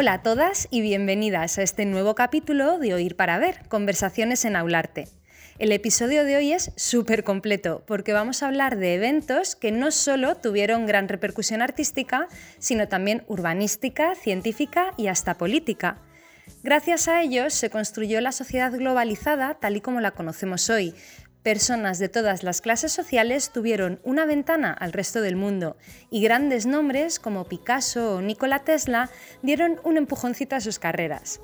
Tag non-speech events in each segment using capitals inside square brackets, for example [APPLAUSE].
Hola a todas y bienvenidas a este nuevo capítulo de Oír para Ver, Conversaciones en Aularte. El episodio de hoy es súper completo porque vamos a hablar de eventos que no solo tuvieron gran repercusión artística, sino también urbanística, científica y hasta política. Gracias a ellos se construyó la sociedad globalizada tal y como la conocemos hoy, Personas de todas las clases sociales tuvieron una ventana al resto del mundo y grandes nombres como Picasso o Nikola Tesla dieron un empujoncito a sus carreras.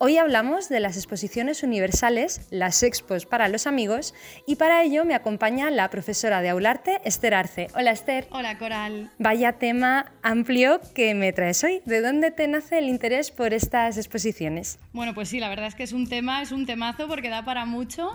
Hoy hablamos de las exposiciones universales, las expos para los amigos, y para ello me acompaña la profesora de Aularte, Esther Arce. Hola Esther. Hola Coral. Vaya tema amplio que me traes hoy. ¿De dónde te nace el interés por estas exposiciones? Bueno, pues sí, la verdad es que es un tema, es un temazo porque da para mucho.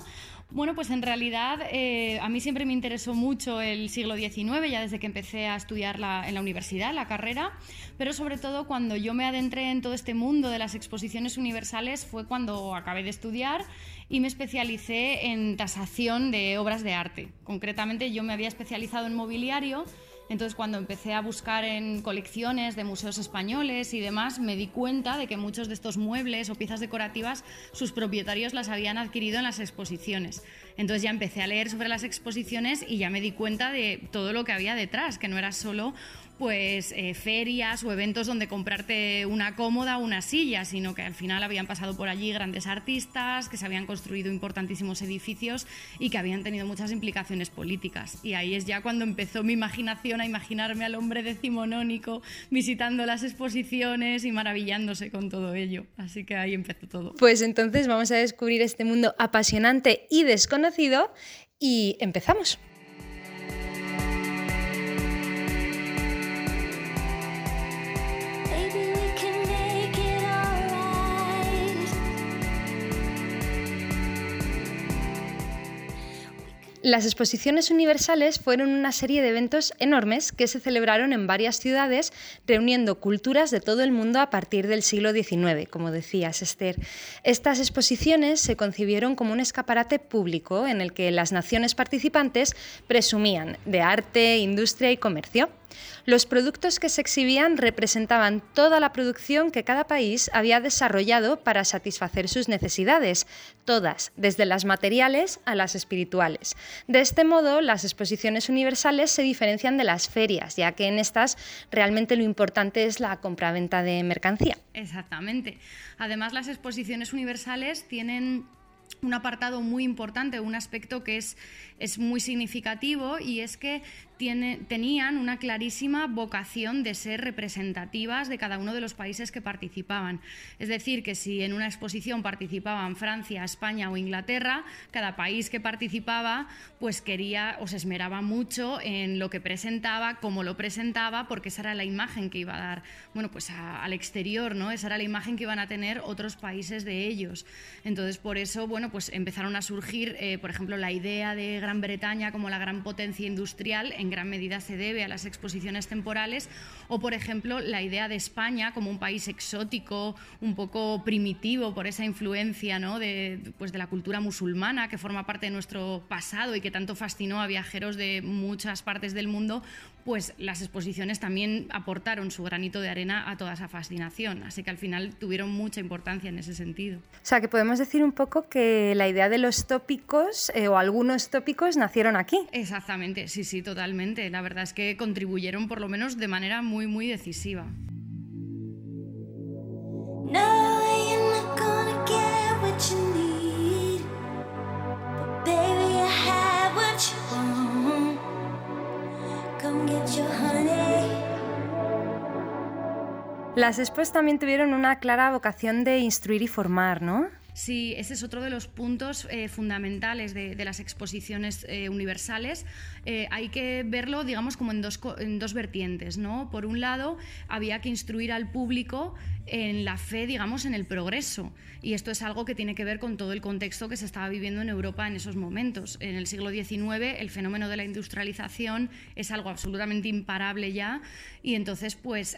Bueno, pues en realidad eh, a mí siempre me interesó mucho el siglo XIX, ya desde que empecé a estudiar en la universidad, la carrera, pero sobre todo cuando yo me adentré en todo este mundo de las exposiciones universales fue cuando acabé de estudiar y me especialicé en tasación de obras de arte. Concretamente yo me había especializado en mobiliario entonces, cuando empecé a buscar en colecciones de museos españoles y demás, me di cuenta de que muchos de estos muebles o piezas decorativas, sus propietarios las habían adquirido en las exposiciones. Entonces ya empecé a leer sobre las exposiciones y ya me di cuenta de todo lo que había detrás, que no era solo pues eh, ferias o eventos donde comprarte una cómoda o una silla, sino que al final habían pasado por allí grandes artistas, que se habían construido importantísimos edificios y que habían tenido muchas implicaciones políticas. Y ahí es ya cuando empezó mi imaginación a imaginarme al hombre decimonónico visitando las exposiciones y maravillándose con todo ello. Así que ahí empezó todo. Pues entonces vamos a descubrir este mundo apasionante y desconocido y empezamos. Las exposiciones universales fueron una serie de eventos enormes que se celebraron en varias ciudades, reuniendo culturas de todo el mundo a partir del siglo XIX, como decías, Esther. Estas exposiciones se concibieron como un escaparate público en el que las naciones participantes presumían de arte, industria y comercio. Los productos que se exhibían representaban toda la producción que cada país había desarrollado para satisfacer sus necesidades, todas, desde las materiales a las espirituales. De este modo, las exposiciones universales se diferencian de las ferias, ya que en estas realmente lo importante es la compraventa de mercancía. Exactamente. Además, las exposiciones universales tienen un apartado muy importante, un aspecto que es, es muy significativo y es que tenían una clarísima vocación de ser representativas de cada uno de los países que participaban. Es decir, que si en una exposición participaban Francia, España o Inglaterra, cada país que participaba pues quería o se esmeraba mucho en lo que presentaba, cómo lo presentaba, porque esa era la imagen que iba a dar bueno, pues al exterior, ¿no? Esa era la imagen que iban a tener otros países de ellos. Entonces, por eso, bueno, pues empezaron a surgir, eh, por ejemplo, la idea de Gran Bretaña como la gran potencia industrial en gran medida se debe a las exposiciones temporales, o por ejemplo la idea de España como un país exótico, un poco primitivo por esa influencia ¿no? de, pues de la cultura musulmana que forma parte de nuestro pasado y que tanto fascinó a viajeros de muchas partes del mundo, pues las exposiciones también aportaron su granito de arena a toda esa fascinación, así que al final tuvieron mucha importancia en ese sentido. O sea, que podemos decir un poco que la idea de los tópicos eh, o algunos tópicos nacieron aquí. Exactamente, sí, sí, totalmente. La verdad es que contribuyeron por lo menos de manera muy, muy decisiva. Las expos también tuvieron una clara vocación de instruir y formar, ¿no? Sí, ese es otro de los puntos eh, fundamentales de, las exposiciones eh, universales. Eh, hay que verlo, digamos, como en dos, en dos vertientes. ¿no? Por un lado, había que instruir al público en la fe, digamos, en el progreso. Y esto es algo que tiene que ver con todo el contexto que se estaba viviendo en Europa en esos momentos. En el siglo XIX el fenómeno de la industrialización es algo absolutamente imparable ya y entonces, pues,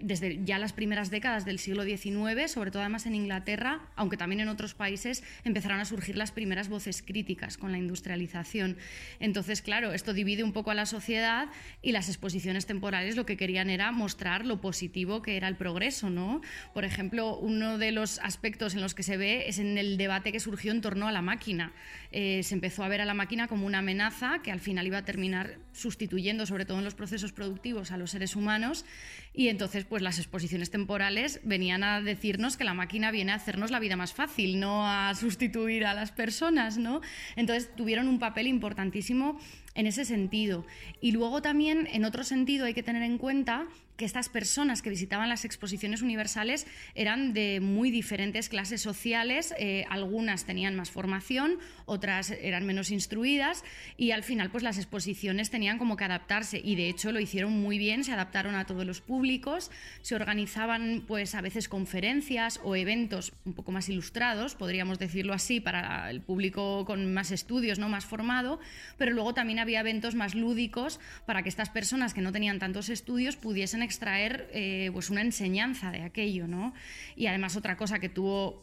desde ya las primeras décadas del siglo XIX, sobre todo además en Inglaterra, aunque también en otros países empezaron a surgir las primeras voces críticas con la industrialización. Entonces, claro, esto divide un poco a la sociedad y las exposiciones temporales lo que querían era mostrar lo positivo que era el progreso, ¿no? Por ejemplo, uno de los aspectos en los que se ve es en el debate que surgió en torno a la máquina. Eh, se empezó a ver a la máquina como una amenaza que al final iba a terminar sustituyendo, sobre todo en los procesos productivos, a los seres humanos. Y entonces, pues las exposiciones temporales venían a decirnos que la máquina viene a hacernos la vida más fácil, no a sustituir a las personas, ¿no? Entonces tuvieron un papel importantísimo en ese sentido. Y luego también, en otro sentido, hay que tener en cuenta que estas personas que visitaban las exposiciones universales eran de muy diferentes clases sociales, eh, algunas tenían más formación, otras eran menos instruidas y al final pues las exposiciones tenían como que adaptarse y de hecho lo hicieron muy bien, se adaptaron a todos los públicos, se organizaban pues a veces conferencias o eventos un poco más ilustrados, podríamos decirlo así, para el público con más estudios, no más formado, pero luego también había eventos más lúdicos para que estas personas que no tenían tantos estudios pudiesen extraer eh, pues una enseñanza de aquello, ¿no? Y además otra cosa que tuvo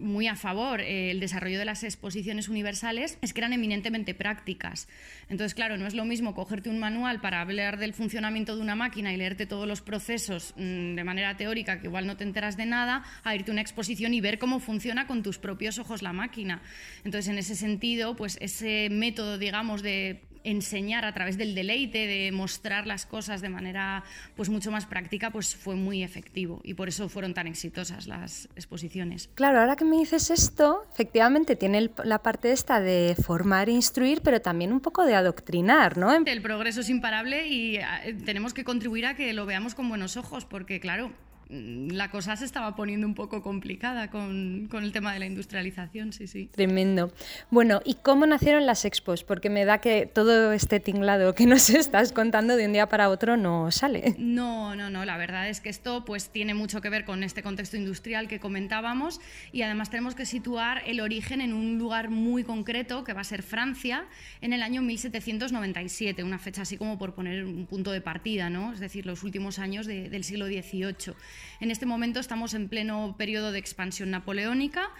muy a favor eh, el desarrollo de las exposiciones universales es que eran eminentemente prácticas. Entonces, claro, no es lo mismo cogerte un manual para hablar del funcionamiento de una máquina y leerte todos los procesos mm, de manera teórica, que igual no te enteras de nada, a irte a una exposición y ver cómo funciona con tus propios ojos la máquina. Entonces, en ese sentido, pues ese método, digamos, de enseñar a través del deleite, de mostrar las cosas de manera pues mucho más práctica, pues fue muy efectivo y por eso fueron tan exitosas las exposiciones. Claro, ahora que me dices esto, efectivamente tiene la parte esta de formar e instruir, pero también un poco de adoctrinar, ¿no? El progreso es imparable y eh, tenemos que contribuir a que lo veamos con buenos ojos, porque claro, la cosa se estaba poniendo un poco complicada con, con, el tema de la industrialización, sí, sí. Tremendo. Bueno, ¿y cómo nacieron las expos? Porque me da que todo este tinglado que [LAUGHS] nos estás contando de un día para otro no sale. No, no, no, la verdad es que esto pues tiene mucho que ver con este contexto industrial que comentábamos y además tenemos que situar el origen en un lugar muy concreto que va a ser Francia en el año 1797, una fecha así como por poner un punto de partida, ¿no? Es decir, los últimos años del siglo XVIII. En este momento estamos en pleno periodo de expansión napoleónica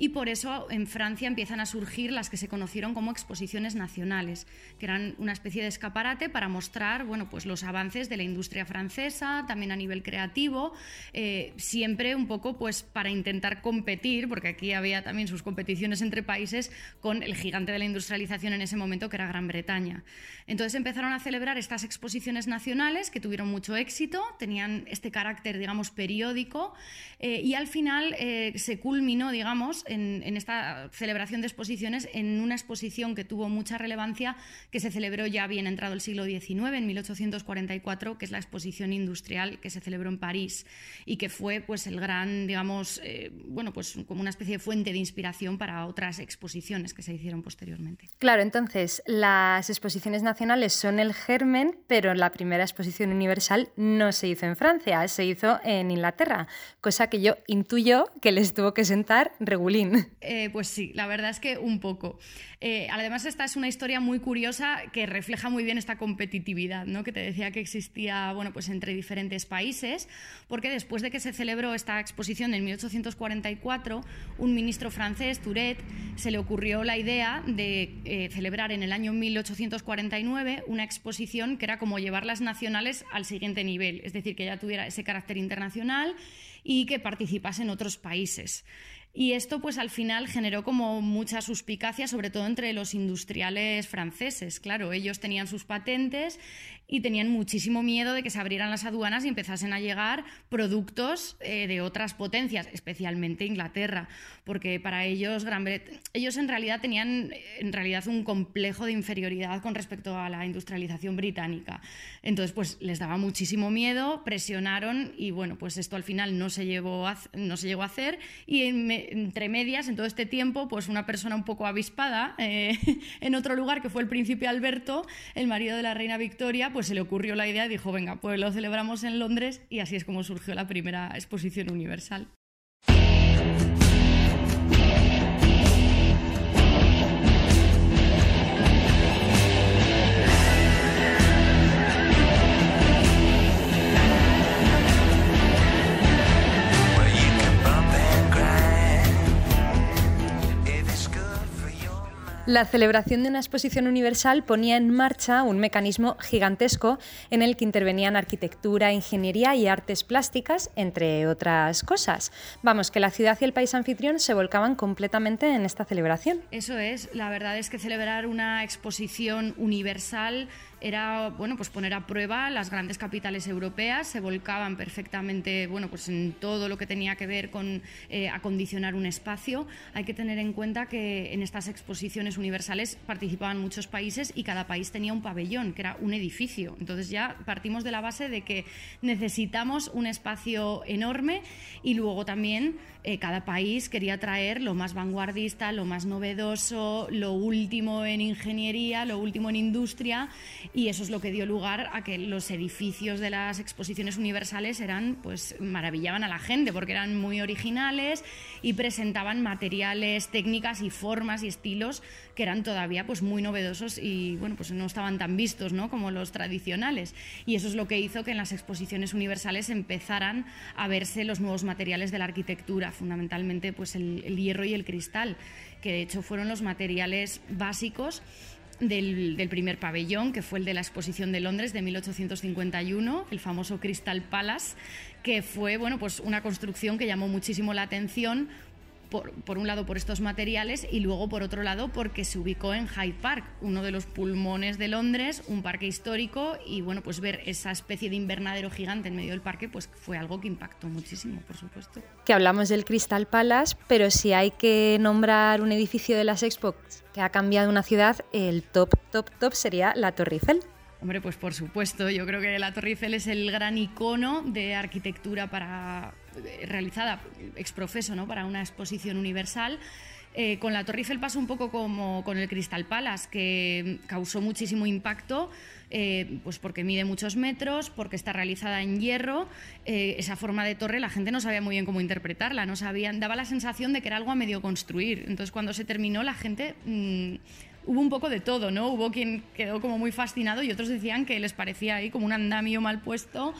y por eso en Francia empiezan a surgir las que se conocieron como exposiciones nacionales, que eran una especie de escaparate para mostrar bueno, pues los avances de la industria francesa, también a nivel creativo, eh, siempre un poco pues para intentar competir, porque aquí había también sus competiciones entre países con el gigante de la industrialización en ese momento que era Gran Bretaña. Entonces empezaron a celebrar estas exposiciones nacionales que tuvieron mucho éxito, tenían este carácter, digamos, periódico eh, y al final eh, se culminó, digamos, en, esta celebración de exposiciones en una exposición que tuvo mucha relevancia, que se celebró ya bien entrado el siglo XIX, en 1844, que es la exposición industrial que se celebró en París y que fue pues el gran, digamos, eh, bueno, pues como una especie de fuente de inspiración para otras exposiciones que se hicieron posteriormente. Claro, entonces las exposiciones nacionales son el germen, pero la primera exposición universal no se hizo en Francia, se hizo en Inglaterra, cosa que yo intuyo que les tuvo que sentar [LAUGHS] eh, pues sí, la verdad es que un poco. Eh, además, esta es una historia muy curiosa que refleja muy bien esta competitividad, ¿no? que te decía que existía bueno, pues entre diferentes países, porque después de que se celebró esta exposición en 1844, un ministro francés, Touret, se le ocurrió la idea de eh, celebrar en el año 1849 una exposición que era como llevar las nacionales al siguiente nivel, es decir, que ya tuviera ese carácter internacional y que participase en otros países. Y esto, pues al final generó como mucha suspicacia, sobre todo entre los industriales franceses. Claro, ellos tenían sus patentes y tenían muchísimo miedo de que se abrieran las aduanas y empezasen a llegar productos eh, de otras potencias, especialmente Inglaterra, porque para ellos Gran ellos en realidad tenían en realidad un complejo de inferioridad con respecto a la industrialización británica. Entonces, pues les daba muchísimo miedo, presionaron y bueno, pues esto al final no se llegó a, no se llegó a hacer y en, entre medias, en todo este tiempo, pues una persona un poco avispada eh, [LAUGHS] en otro lugar, que fue el príncipe Alberto, el marido de la reina Victoria, pues se le ocurrió la idea y dijo, venga, pues lo celebramos en Londres y así es como surgió la primera exposición universal. La celebración de una exposición universal ponía en marcha un mecanismo gigantesco en el que intervenían arquitectura, ingeniería y artes plásticas, entre otras cosas. Vamos, que la ciudad y el país anfitrión se volcaban completamente en esta celebración. Eso es, la verdad es que celebrar una exposición universal era bueno, pues poner a prueba las grandes capitales europeas, se volcaban perfectamente bueno, pues en todo lo que tenía que ver con eh, acondicionar un espacio. Hay que tener en cuenta que en estas exposiciones universales participaban muchos países y cada país tenía un pabellón, que era un edificio. Entonces ya partimos de la base de que necesitamos un espacio enorme y luego también eh, cada país quería traer lo más vanguardista, lo más novedoso, lo último en ingeniería, lo último en industria y eso es lo que dio lugar a que los edificios de las exposiciones universales eran pues maravillaban a la gente porque eran muy originales y presentaban materiales, técnicas y formas y estilos que eran todavía pues muy novedosos y bueno, pues no estaban tan vistos, ¿no? como los tradicionales. Y eso es lo que hizo que en las exposiciones universales empezaran a verse los nuevos materiales de la arquitectura, fundamentalmente pues el, el hierro y el cristal, que de hecho fueron los materiales básicos del, primer pabellón, que fue el de la exposición de Londres de 1851, el famoso Crystal Palace, que fue bueno, pues una construcción que llamó muchísimo la atención por, un lado por estos materiales y luego por otro lado porque se ubicó en Hyde Park, uno de los pulmones de Londres, un parque histórico y bueno, pues ver esa especie de invernadero gigante en medio del parque pues fue algo que impactó muchísimo, por supuesto. Que hablamos del Crystal Palace, pero si hay que nombrar un edificio de las Expo que ha cambiado una ciudad, el top, top, top sería la Torre Eiffel. Hombre, pues por supuesto, yo creo que la Torre Eiffel es el gran icono de arquitectura para, eh, realizada exprofeso ¿no? para una exposición universal. Eh, con la Torre Eiffel pasa un poco como con el Crystal Palace, que causó muchísimo impacto, eh, pues porque mide muchos metros, porque está realizada en hierro. esa forma de torre la gente no sabía muy bien cómo interpretarla, no sabían, daba la sensación de que era algo a medio construir. Entonces cuando se terminó la gente mm, hubo un poco de todo, ¿no? Hubo quien quedó como muy fascinado y otros decían que les parecía ahí como un andamio mal puesto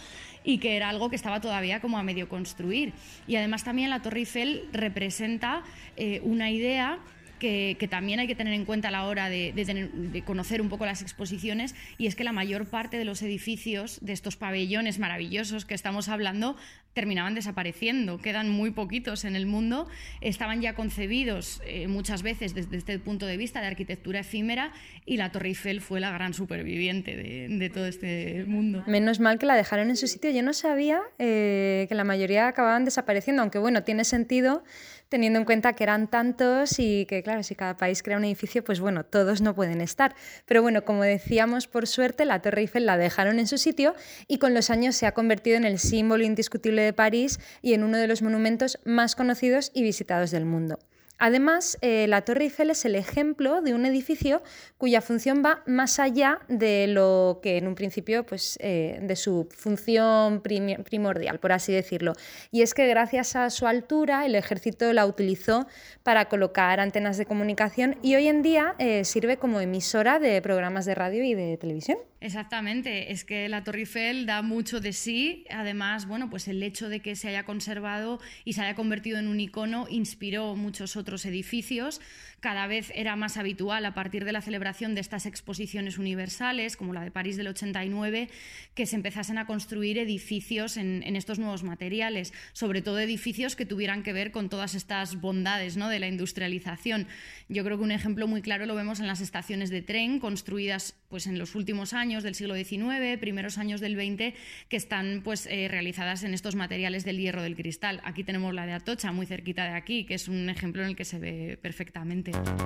y que era algo que estaba todavía como a medio construir. Y además también la Torre Eiffel representa eh, una idea que, también hay que tener en cuenta a la hora de, conocer un poco las exposiciones, y es que la mayor parte de los edificios de estos pabellones maravillosos que estamos hablando terminaban desapareciendo, quedan muy poquitos en el mundo, estaban ya concebidos eh, muchas veces desde este punto de vista de arquitectura efímera y la Torre Eiffel fue la gran superviviente de, todo este mundo. Menos mal que la dejaron en su sitio, yo no sabía eh, que la mayoría acababan desapareciendo, aunque bueno, tiene sentido teniendo en cuenta que eran tantos y que, claro, si cada país crea un edificio, pues bueno, todos no pueden estar. Pero bueno, como decíamos, por suerte, la Torre Eiffel la dejaron en su sitio y con los años se ha convertido en el símbolo indiscutible de París y en uno de los monumentos más conocidos y visitados del mundo. Además, eh, la Torre Eiffel es el ejemplo de un edificio cuya función va más allá de lo que en un principio, pues, eh, de su función primordial, por así decirlo. Y es que gracias a su altura, el ejército la utilizó para colocar antenas de comunicación y hoy en día eh, sirve como emisora de programas de radio y de televisión. Exactamente, es que la Torre Eiffel da mucho de sí. Además, bueno, pues el hecho de que se haya conservado y se haya convertido en un icono inspiró muchos otros edificios cada vez era más habitual a partir de la celebración de estas exposiciones universales, como la de París del 89, que se empezasen a construir edificios en, estos nuevos materiales, sobre todo edificios que tuvieran que ver con todas estas bondades ¿no? de la industrialización. Yo creo que un ejemplo muy claro lo vemos en las estaciones de tren construidas pues, en los últimos años del siglo XIX, primeros años del XX, que están pues, eh, realizadas en estos materiales del hierro del cristal. Aquí tenemos la de Atocha, muy cerquita de aquí, que es un ejemplo en el que se ve perfectamente. it.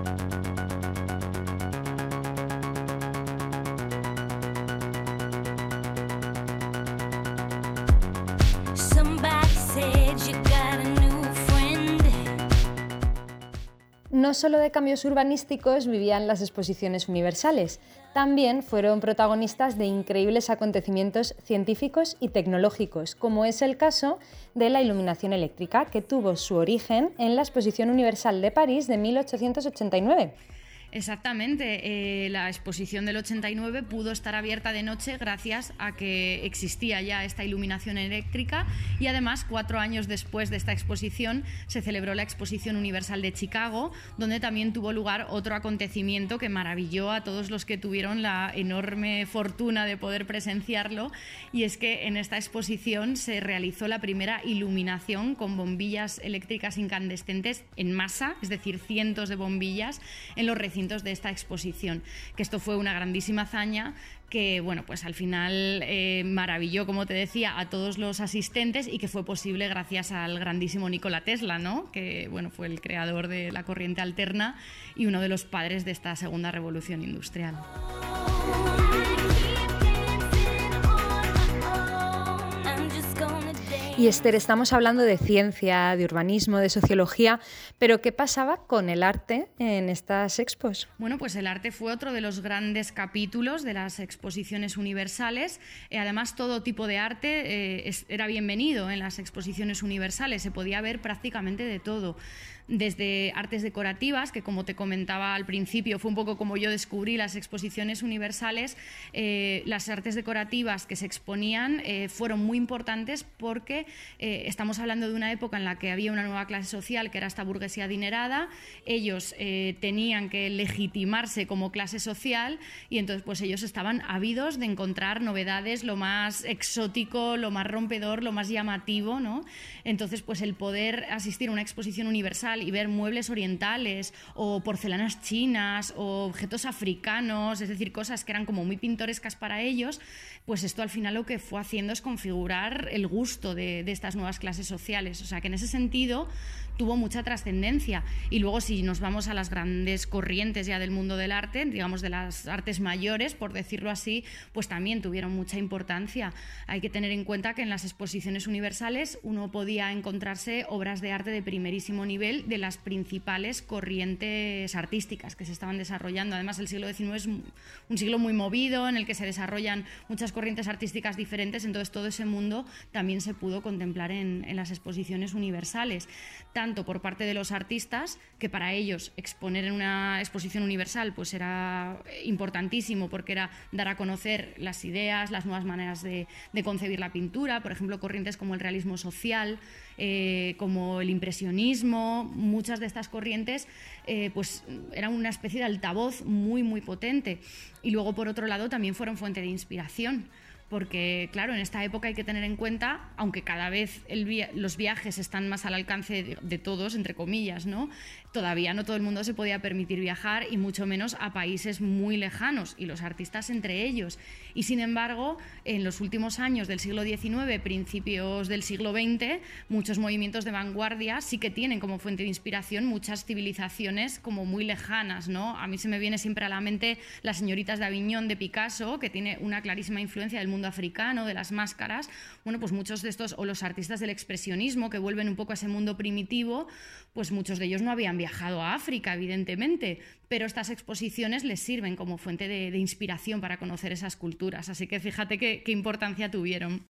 No solo de cambios urbanísticos vivían las exposiciones universales, también fueron protagonistas de increíbles acontecimientos científicos y tecnológicos, como es el caso de la iluminación eléctrica, que tuvo su origen en la Exposición Universal de París de 1889. Exactamente. Eh, la exposición del 89 pudo estar abierta de noche gracias a que existía ya esta iluminación eléctrica y además cuatro años después de esta exposición se celebró la Exposición Universal de Chicago, donde también tuvo lugar otro acontecimiento que maravilló a todos los que tuvieron la enorme fortuna de poder presenciarlo y es que en esta exposición se realizó la primera iluminación con bombillas eléctricas incandescentes en masa, es decir, cientos de bombillas en los recintos de esta exposición. Que esto fue una grandísima hazaña que, bueno, pues al final eh, maravilló, como te decía, a todos los asistentes y que fue posible gracias al grandísimo Nikola Tesla, ¿no? Que, bueno, fue el creador de la corriente alterna y uno de los padres de esta segunda revolución industrial. Y Esther, estamos hablando de ciencia, de urbanismo, de sociología, pero ¿qué pasaba con el arte en estas expos? Bueno, pues el arte fue otro de los grandes capítulos de las exposiciones universales. Eh, además, todo tipo de arte eh, era bienvenido en las exposiciones universales, se podía ver prácticamente de todo desde artes decorativas, que como te comentaba al principio, fue un poco como yo descubrí las exposiciones universales, eh, las artes decorativas que se exponían eh, fueron muy importantes porque eh, estamos hablando de una época en la que había una nueva clase social, que era esta burguesía adinerada, ellos tenían que legitimarse como clase social y entonces pues ellos estaban ávidos de encontrar novedades, lo más exótico, lo más rompedor, lo más llamativo, ¿no? Entonces pues el poder asistir a una exposición universal y ver muebles orientales o porcelanas chinas o objetos africanos, es decir, cosas que eran como muy pintorescas para ellos, pues esto al final lo que fue haciendo es configurar el gusto de, de estas nuevas clases sociales. O sea que en ese sentido tuvo mucha trascendencia. Y luego si nos vamos a las grandes corrientes ya del mundo del arte, digamos de las artes mayores, por decirlo así, pues también tuvieron mucha importancia. Hay que tener en cuenta que en las exposiciones universales uno podía encontrarse obras de arte de primerísimo nivel de las principales corrientes artísticas que se estaban desarrollando. Además, el siglo XIX es un siglo muy movido en el que se desarrollan muchas corrientes artísticas diferentes, entonces todo ese mundo también se pudo contemplar en, las exposiciones universales tanto por parte de los artistas, que para ellos exponer en una exposición universal pues era importantísimo porque era dar a conocer las ideas, las nuevas maneras de, concebir la pintura, por ejemplo, corrientes como el realismo social, eh, como el impresionismo, muchas de estas corrientes eh, pues eran una especie de altavoz muy, muy potente. Y luego, por otro lado, también fueron fuente de inspiración porque claro, en esta época hay que tener en cuenta, aunque cada vez los viajes están más al alcance de, todos, entre comillas, ¿no? Todavía no todo el mundo se podía permitir viajar y mucho menos a países muy lejanos y los artistas entre ellos. Y sin embargo, en los últimos años del siglo XIX, principios del siglo XX, muchos movimientos de vanguardia sí que tienen como fuente de inspiración muchas civilizaciones como muy lejanas. ¿no? A mí se me viene siempre a la mente las señoritas de Aviñón de Picasso, que tiene una clarísima influencia del mundo africano, de las máscaras. Bueno, pues muchos de estos, o los artistas del expresionismo, que vuelven un poco a ese mundo primitivo, pues muchos de ellos no habían viajado a África, evidentemente, pero estas exposiciones les sirven como fuente de, inspiración para conocer esas culturas. Así que fíjate qué importancia tuvieron.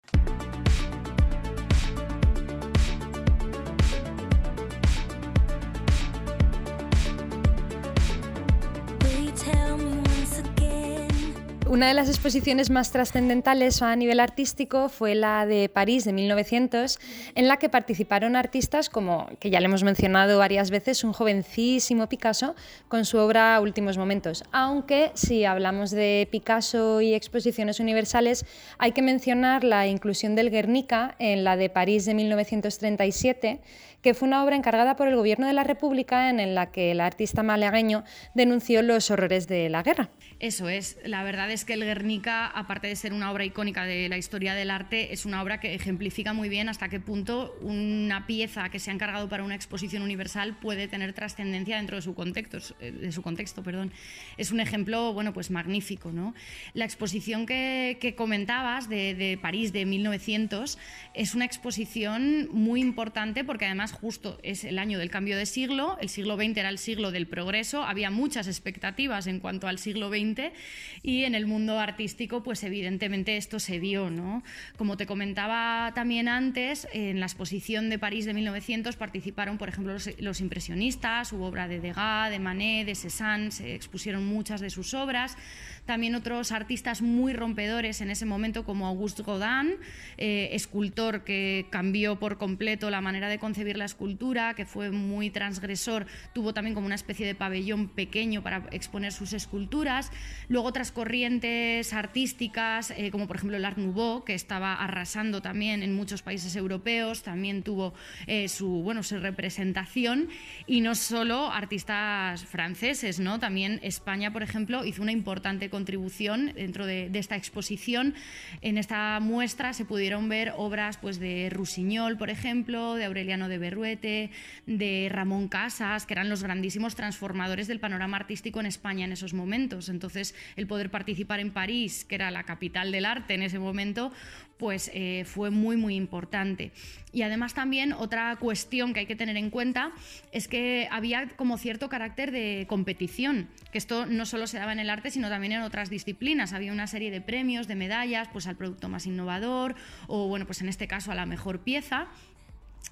Una de las exposiciones más trascendentales a nivel artístico fue la de París de 1900, en la que participaron artistas como, que ya le hemos mencionado varias veces, un jovencísimo Picasso con su obra Últimos Momentos. Aunque si hablamos de Picasso y exposiciones universales, hay que mencionar la inclusión del Guernica en la de París de 1937 que fue una obra encargada por el Gobierno de la República en la que el artista malagueño denunció los horrores de la guerra. Eso es, la verdad es que el Guernica, aparte de ser una obra icónica de la historia del arte, es una obra que ejemplifica muy bien hasta qué punto una pieza que se ha encargado para una exposición universal puede tener trascendencia dentro de su contexto. Eh. Es un ejemplo bueno, pues magnífico. ¿no? La exposición que, comentabas de, de París de 1900 es una exposición muy importante porque además justo es el año del cambio de siglo, el siglo XX era el siglo del progreso, había muchas expectativas en cuanto al siglo XX y en el mundo artístico, pues evidentemente esto se vio, ¿no? Como te comentaba también antes, en la exposición de París de 1900 participaron, por ejemplo, los, impresionistas, hubo obra de Degas, de Manet, de Cézanne, se expusieron muchas de sus obras también otros artistas muy rompedores en ese momento como Auguste Rodin, eh, escultor que cambió por completo la manera de concebir la escultura, que fue muy transgresor, tuvo también como una especie de pabellón pequeño para exponer sus esculturas. Luego otras corrientes artísticas, eh, como por ejemplo el Art Nouveau, que estaba arrasando también en muchos países europeos, también tuvo eh, su, bueno, su representación. Y no solo artistas franceses, ¿no? también España, por ejemplo, hizo una importante contribución dentro de, esta exposición. En esta muestra se pudieron ver obras pues, de Rusiñol, por ejemplo, de Aureliano de Berruete, de Ramón Casas, que eran los grandísimos transformadores del panorama artístico en España en esos momentos. Entonces, el poder participar en París, que era la capital del arte en ese momento, pues eh, fue muy, muy importante. Y además también otra cuestión que hay que tener en cuenta es que había como cierto carácter de competición, que esto no solo se daba en el arte, sino también en otras disciplinas. Había una serie de premios, de medallas, pues al producto más innovador o, bueno, pues en este caso a la mejor pieza.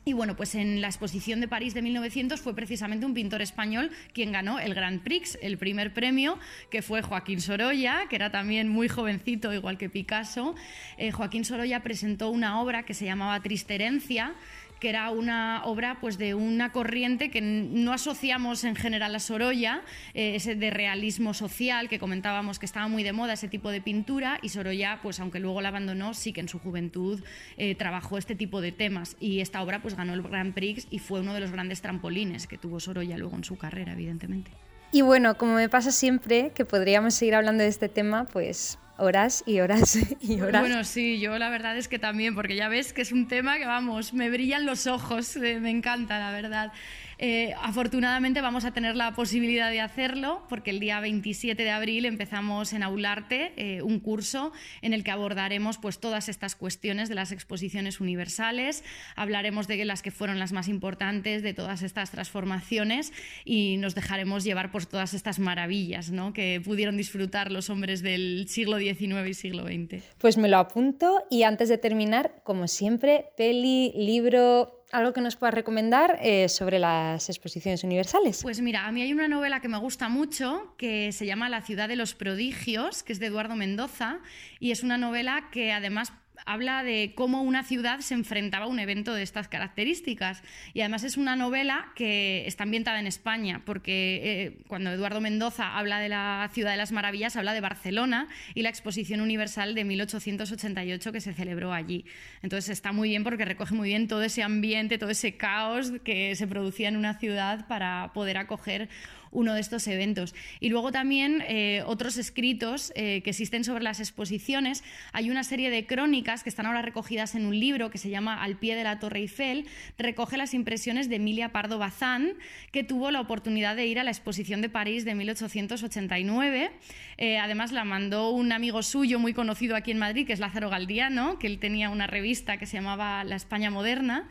Y bueno, pues en la exposición de París de 1900 fue precisamente un pintor español quien ganó el Grand Prix, el primer premio, que fue Joaquín Sorolla, que era también muy jovencito, igual que Picasso. Eh, Joaquín Sorolla presentó una obra que se llamaba Tristerencia, que era una obra pues, de una corriente que no asociamos en general a Sorolla, eh, ese de realismo social que comentábamos que estaba muy de moda, ese tipo de pintura, y Sorolla, pues aunque luego la abandonó, sí que en su juventud eh, trabajó este tipo de temas. Y esta obra pues, ganó el Grand Prix y fue uno de los grandes trampolines que tuvo Sorolla luego en su carrera, evidentemente. Y bueno, como me pasa siempre, que podríamos seguir hablando de este tema, pues horas y horas [LAUGHS] y horas. Bueno, sí, yo la verdad es que también, porque ya ves que es un tema que, vamos, me brillan los ojos, eh, me encanta, la verdad. Eh, afortunadamente vamos a tener la posibilidad de hacerlo porque el día 27 de abril empezamos en Aularte eh, un curso en el que abordaremos pues, todas estas cuestiones de las exposiciones universales, hablaremos de las que fueron las más importantes, de todas estas transformaciones y nos dejaremos llevar por todas estas maravillas ¿no? que pudieron disfrutar los hombres del siglo XIX y siglo XX. Pues me lo apunto y antes de terminar, como siempre, peli, libro, algo que nos puedas recomendar eh, sobre las exposiciones universales. Pues mira, a mí hay una novela que me gusta mucho que se llama La ciudad de los prodigios, que es de Eduardo Mendoza, y es una novela que además habla de cómo una ciudad se enfrentaba a un evento de estas características. Y además es una novela que está ambientada en España, porque eh, cuando Eduardo Mendoza habla de la Ciudad de las Maravillas, habla de Barcelona y la Exposición Universal de 1888 que se celebró allí. Entonces está muy bien porque recoge muy bien todo ese ambiente, todo ese caos que se producía en una ciudad para poder acoger uno de estos eventos. Y luego también eh, otros escritos eh, que existen sobre las exposiciones. Hay una serie de crónicas que están ahora recogidas en un libro que se llama Al pie de la Torre Eiffel. Recoge las impresiones de Emilia Pardo Bazán, que tuvo la oportunidad de ir a la exposición de París de 1889. Eh, además, la mandó un amigo suyo muy conocido aquí en Madrid, que es Lázaro Galdiano, que él tenía una revista que se llamaba La España Moderna.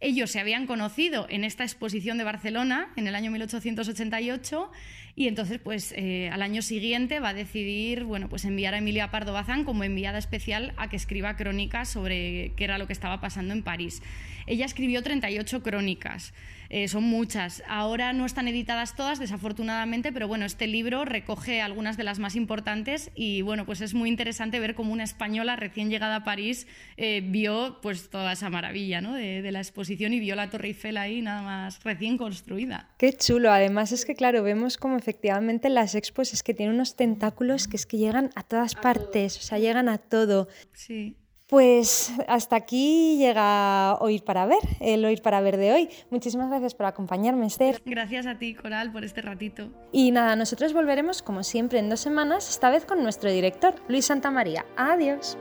Ellos se habían conocido en esta exposición de Barcelona en el año 1888 y entonces, pues eh, al año siguiente va a decidir bueno, pues enviar a Emilia Pardo Bazán como enviada especial a que escriba crónicas sobre qué era lo que estaba pasando en París. Ella escribió 38 crónicas. Eh, son muchas. Ahora no están editadas todas, desafortunadamente, pero bueno, este libro recoge algunas de las más importantes y bueno, pues es muy interesante ver cómo una española recién llegada a París eh, vio pues toda esa maravilla ¿no? de, de, la exposición y vio la Torre Eiffel ahí nada más recién construida. Qué chulo, además es que claro, vemos como efectivamente las expos es que tienen unos tentáculos que es que llegan a todas partes, o sea, llegan a todo. Sí. Pues hasta aquí llega Oír para Ver, el Oír para Ver de hoy. Muchísimas gracias por acompañarme, Esther. Gracias a ti, Coral, por este ratito. Y nada, nosotros volveremos como siempre en dos semanas, esta vez con nuestro director, Luis Santamaría. Adiós.